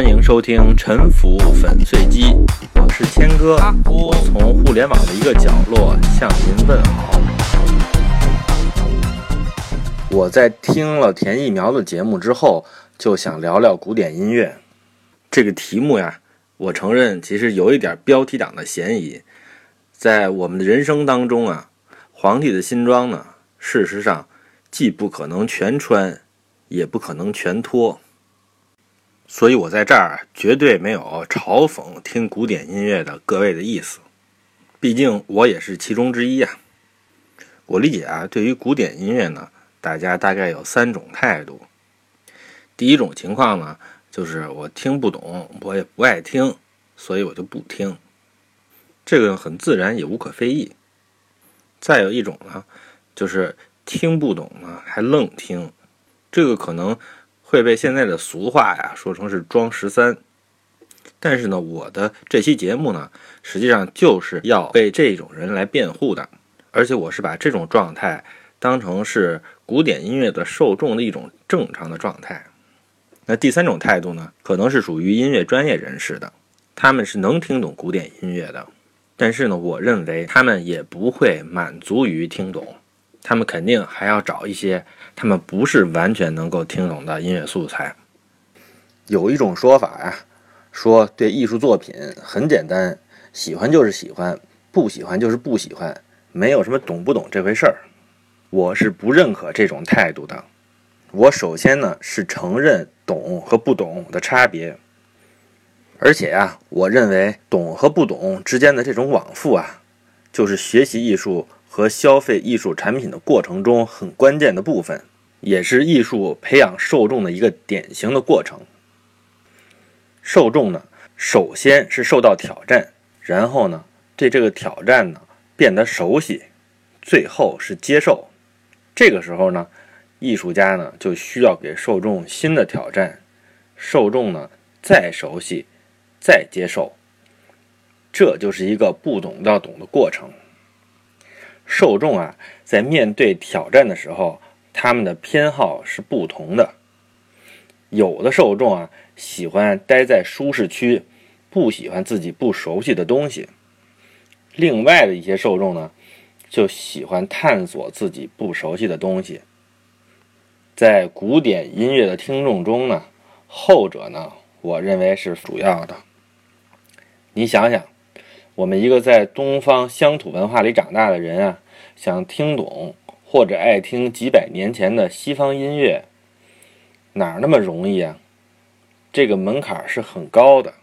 欢迎收听《沉浮粉碎机》，我是谦哥，我从互联网的一个角落向您问好。我在听了田一苗的节目之后，就想聊聊古典音乐。这个题目呀，我承认其实有一点标题党的嫌疑。在我们的人生当中啊，皇帝的新装呢，事实上既不可能全穿，也不可能全脱。所以我在这儿绝对没有嘲讽听古典音乐的各位的意思，毕竟我也是其中之一呀。我理解啊，对于古典音乐呢，大家大概有三种态度。第一种情况呢，就是我听不懂，我也不爱听，所以我就不听，这个很自然也无可非议。再有一种呢，就是听不懂呢还愣听，这个可能。会被现在的俗话呀说成是装十三，但是呢，我的这期节目呢，实际上就是要为这种人来辩护的，而且我是把这种状态当成是古典音乐的受众的一种正常的状态。那第三种态度呢，可能是属于音乐专业人士的，他们是能听懂古典音乐的，但是呢，我认为他们也不会满足于听懂。他们肯定还要找一些他们不是完全能够听懂的音乐素材。有一种说法呀，说对艺术作品很简单，喜欢就是喜欢，不喜欢就是不喜欢，没有什么懂不懂这回事儿。我是不认可这种态度的。我首先呢是承认懂和不懂的差别，而且呀，我认为懂和不懂之间的这种往复啊，就是学习艺术。和消费艺术产品的过程中很关键的部分，也是艺术培养受众的一个典型的过程。受众呢，首先是受到挑战，然后呢，对这个挑战呢变得熟悉，最后是接受。这个时候呢，艺术家呢就需要给受众新的挑战，受众呢再熟悉，再接受，这就是一个不懂到懂的过程。受众啊，在面对挑战的时候，他们的偏好是不同的。有的受众啊，喜欢待在舒适区，不喜欢自己不熟悉的东西；另外的一些受众呢，就喜欢探索自己不熟悉的东西。在古典音乐的听众中呢，后者呢，我认为是主要的。你想想。我们一个在东方乡土文化里长大的人啊，想听懂或者爱听几百年前的西方音乐，哪那么容易啊？这个门槛是很高的。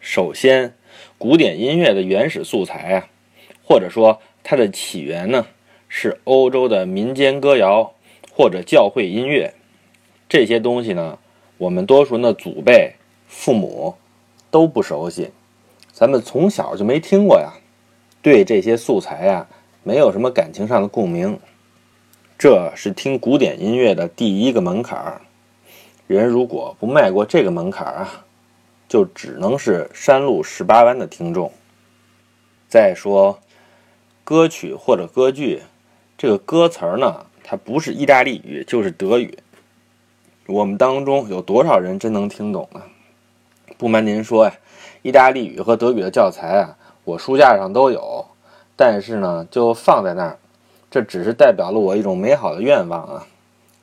首先，古典音乐的原始素材啊，或者说它的起源呢，是欧洲的民间歌谣或者教会音乐。这些东西呢，我们多数人的祖辈、父母都不熟悉。咱们从小就没听过呀，对这些素材呀没有什么感情上的共鸣，这是听古典音乐的第一个门槛儿。人如果不迈过这个门槛儿啊，就只能是山路十八弯的听众。再说，歌曲或者歌剧，这个歌词儿呢，它不是意大利语就是德语，我们当中有多少人真能听懂呢？不瞒您说呀。意大利语和德语的教材啊，我书架上都有，但是呢，就放在那儿，这只是代表了我一种美好的愿望啊。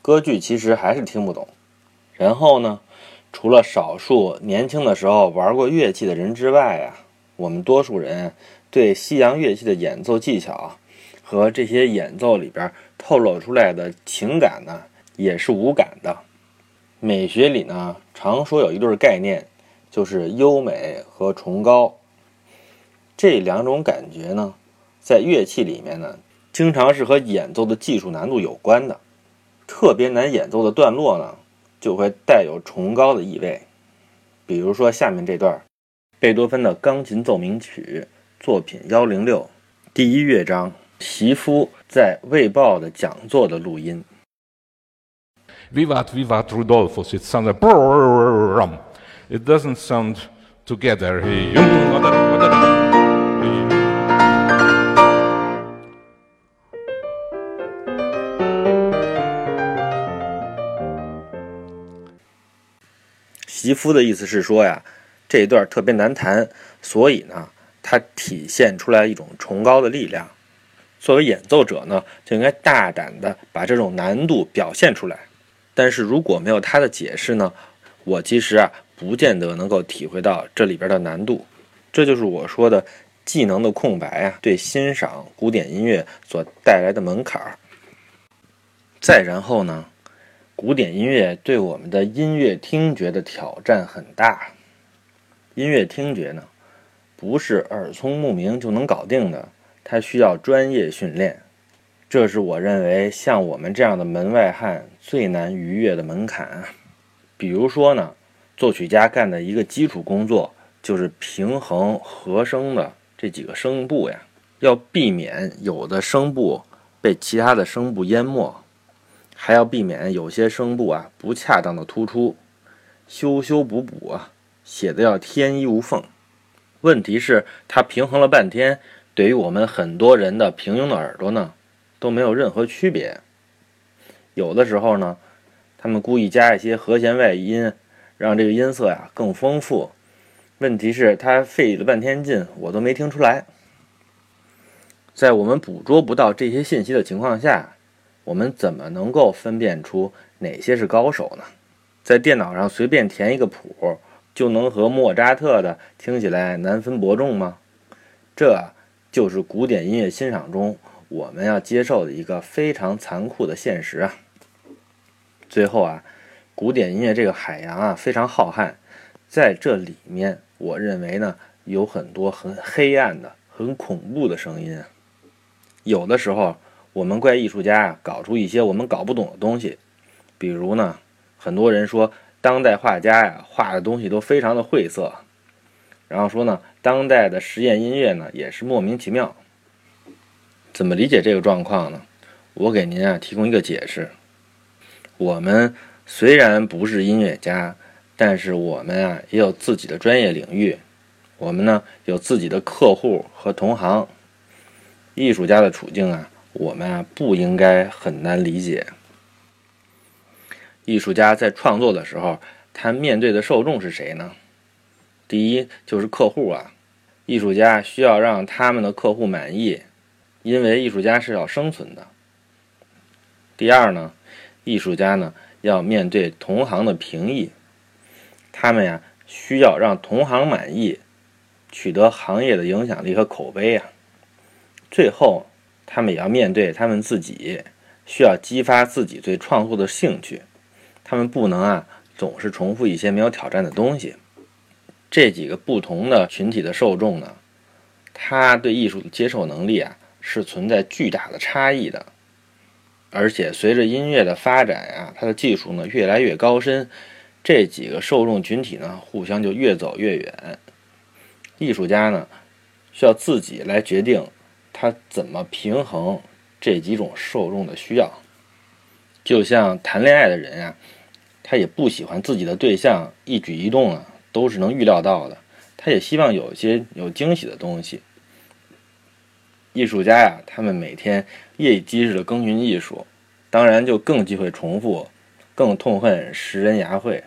歌剧其实还是听不懂。然后呢，除了少数年轻的时候玩过乐器的人之外啊，我们多数人对西洋乐器的演奏技巧和这些演奏里边透露出来的情感呢，也是无感的。美学里呢，常说有一对概念。就是优美和崇高这两种感觉呢，在乐器里面呢，经常是和演奏的技术难度有关的。特别难演奏的段落呢，就会带有崇高的意味。比如说下面这段，贝多芬的钢琴奏鸣曲作品幺零六第一乐章，席夫在《卫报》的讲座的录音。viva vivat Rudolphus! It sounds like. it doesn't sound together. 吉夫的意思是说呀，这一段特别难弹，所以呢，它体现出来一种崇高的力量。作为演奏者呢，就应该大胆的把这种难度表现出来。但是如果没有他的解释呢，我其实啊，不见得能够体会到这里边的难度。这就是我说的技能的空白啊，对欣赏古典音乐所带来的门槛儿。再然后呢，古典音乐对我们的音乐听觉的挑战很大。音乐听觉呢，不是耳聪目明就能搞定的。它需要专业训练，这是我认为像我们这样的门外汉最难逾越的门槛。比如说呢，作曲家干的一个基础工作就是平衡和声的这几个声部呀，要避免有的声部被其他的声部淹没，还要避免有些声部啊不恰当的突出，修修补补啊，写的要天衣无缝。问题是，他平衡了半天。对于我们很多人的平庸的耳朵呢，都没有任何区别。有的时候呢，他们故意加一些和弦外音，让这个音色呀更丰富。问题是，他费了半天劲，我都没听出来。在我们捕捉不到这些信息的情况下，我们怎么能够分辨出哪些是高手呢？在电脑上随便填一个谱，就能和莫扎特的听起来难分伯仲吗？这。就是古典音乐欣赏中我们要接受的一个非常残酷的现实啊！最后啊，古典音乐这个海洋啊非常浩瀚，在这里面，我认为呢有很多很黑暗的、很恐怖的声音。有的时候，我们怪艺术家啊搞出一些我们搞不懂的东西，比如呢，很多人说当代画家呀画的东西都非常的晦涩。然后说呢，当代的实验音乐呢也是莫名其妙。怎么理解这个状况呢？我给您啊提供一个解释。我们虽然不是音乐家，但是我们啊也有自己的专业领域。我们呢有自己的客户和同行。艺术家的处境啊，我们啊不应该很难理解。艺术家在创作的时候，他面对的受众是谁呢？第一就是客户啊，艺术家需要让他们的客户满意，因为艺术家是要生存的。第二呢，艺术家呢要面对同行的评议，他们呀需要让同行满意，取得行业的影响力和口碑呀。最后，他们也要面对他们自己，需要激发自己对创作的兴趣，他们不能啊总是重复一些没有挑战的东西。这几个不同的群体的受众呢，他对艺术的接受能力啊是存在巨大的差异的，而且随着音乐的发展呀，它的技术呢越来越高深，这几个受众群体呢互相就越走越远。艺术家呢需要自己来决定他怎么平衡这几种受众的需要，就像谈恋爱的人呀，他也不喜欢自己的对象一举一动啊。都是能预料到的，他也希望有一些有惊喜的东西。艺术家呀，他们每天夜以继日的耕耘艺术，当然就更忌讳重复，更痛恨食人牙慧。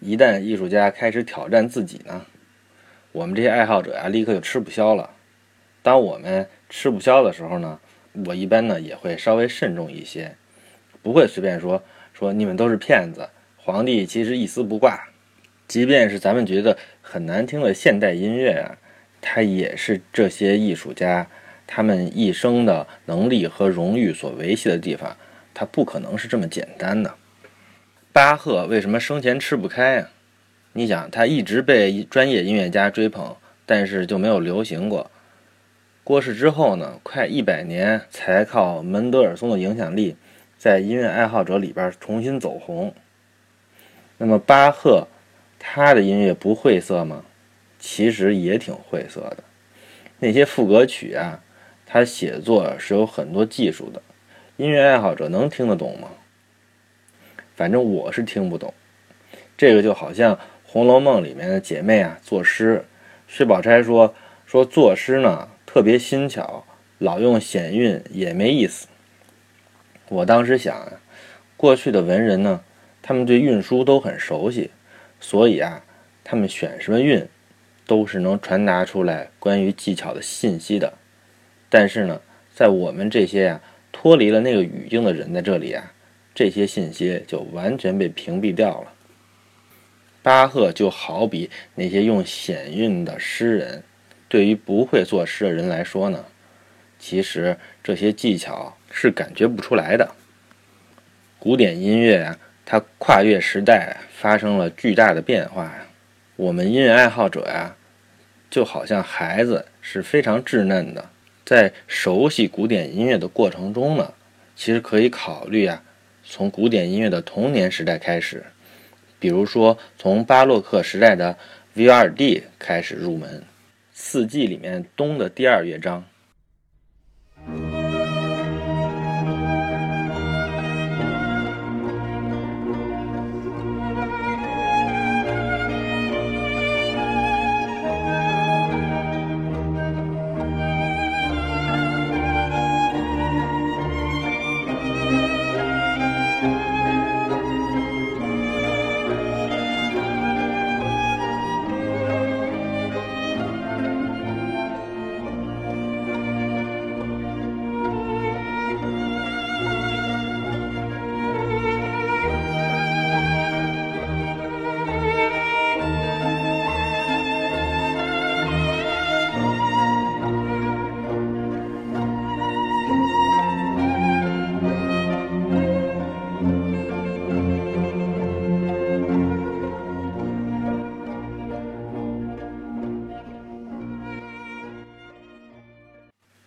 一旦艺术家开始挑战自己呢，我们这些爱好者呀，立刻就吃不消了。当我们吃不消的时候呢，我一般呢也会稍微慎重一些，不会随便说说你们都是骗子，皇帝其实一丝不挂。即便是咱们觉得很难听的现代音乐啊，它也是这些艺术家他们一生的能力和荣誉所维系的地方。它不可能是这么简单的。巴赫为什么生前吃不开啊？你想，他一直被专业音乐家追捧，但是就没有流行过。过世之后呢，快一百年才靠门德尔松的影响力，在音乐爱好者里边重新走红。那么巴赫。他的音乐不晦涩吗？其实也挺晦涩的。那些副歌曲啊，他写作是有很多技术的。音乐爱好者能听得懂吗？反正我是听不懂。这个就好像《红楼梦》里面的姐妹啊，作诗。薛宝钗说说作诗呢特别新巧，老用险韵也没意思。我当时想啊，过去的文人呢，他们对运输都很熟悉。所以啊，他们选什么韵，都是能传达出来关于技巧的信息的。但是呢，在我们这些呀脱离了那个语境的人在这里啊，这些信息就完全被屏蔽掉了。巴赫就好比那些用显韵的诗人，对于不会作诗的人来说呢，其实这些技巧是感觉不出来的。古典音乐啊，它跨越时代，发生了巨大的变化呀。我们音乐爱好者呀，就好像孩子是非常稚嫩的，在熟悉古典音乐的过程中呢，其实可以考虑啊，从古典音乐的童年时代开始。比如说，从巴洛克时代的 V. R. D. 开始入门，《四季》里面冬的第二乐章。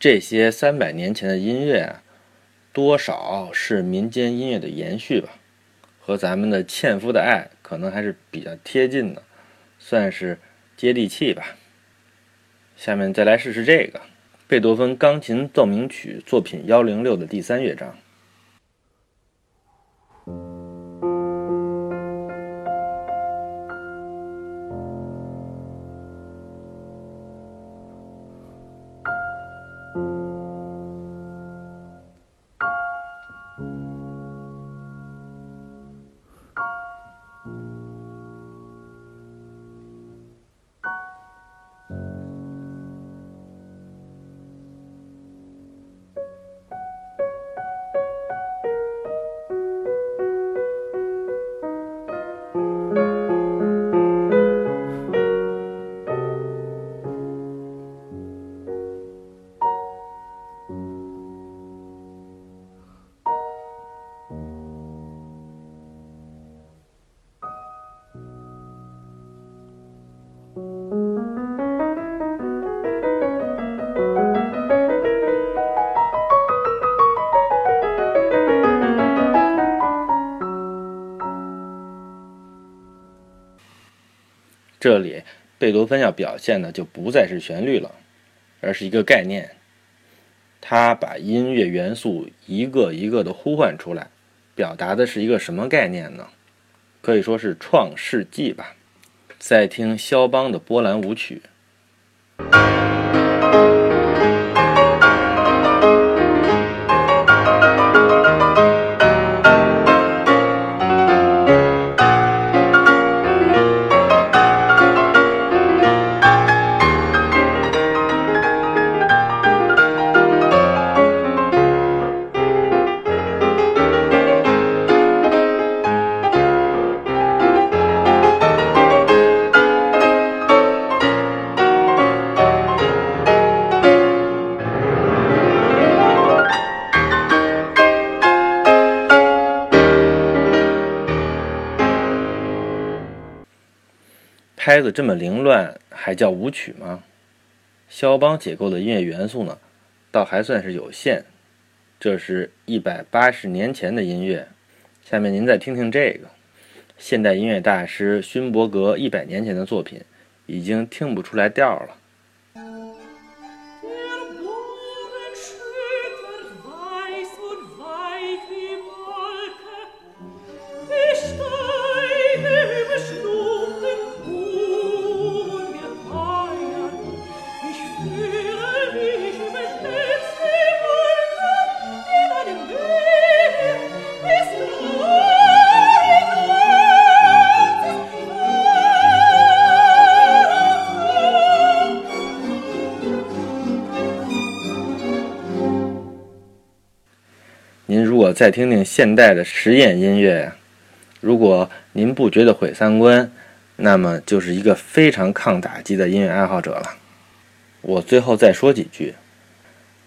这些三百年前的音乐，多少是民间音乐的延续吧，和咱们的《纤夫的爱》可能还是比较贴近的，算是接地气吧。下面再来试试这个贝多芬钢琴奏鸣曲作品幺零六的第三乐章。这里，贝多芬要表现的就不再是旋律了，而是一个概念。他把音乐元素一个一个的呼唤出来，表达的是一个什么概念呢？可以说是创世纪吧。在听肖邦的波兰舞曲。拍子这么凌乱，还叫舞曲吗？肖邦解构的音乐元素呢，倒还算是有限。这是一百八十年前的音乐，下面您再听听这个，现代音乐大师勋伯格一百年前的作品，已经听不出来调了。再听听现代的实验音乐呀，如果您不觉得毁三观，那么就是一个非常抗打击的音乐爱好者了。我最后再说几句，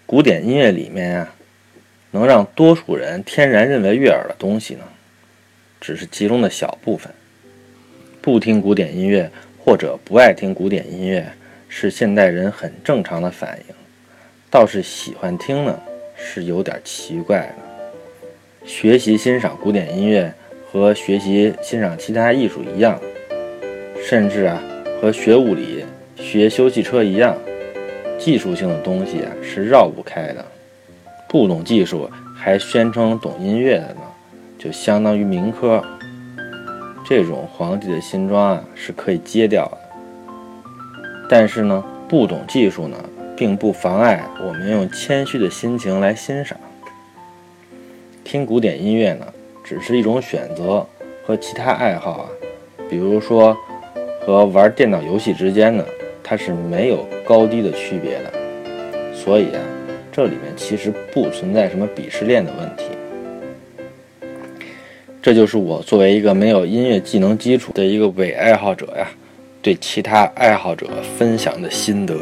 古典音乐里面呀，能让多数人天然认为悦耳的东西呢，只是其中的小部分。不听古典音乐或者不爱听古典音乐，是现代人很正常的反应。倒是喜欢听呢，是有点奇怪的。学习欣赏古典音乐和学习欣赏其他艺术一样，甚至啊，和学物理、学修汽车一样，技术性的东西啊是绕不开的。不懂技术还宣称懂音乐的呢，就相当于民科。这种皇帝的新装啊是可以揭掉的。但是呢，不懂技术呢？并不妨碍我们用谦虚的心情来欣赏。听古典音乐呢，只是一种选择，和其他爱好啊，比如说和玩电脑游戏之间呢，它是没有高低的区别的。所以啊，这里面其实不存在什么鄙视链的问题。这就是我作为一个没有音乐技能基础的一个伪爱好者呀，对其他爱好者分享的心得。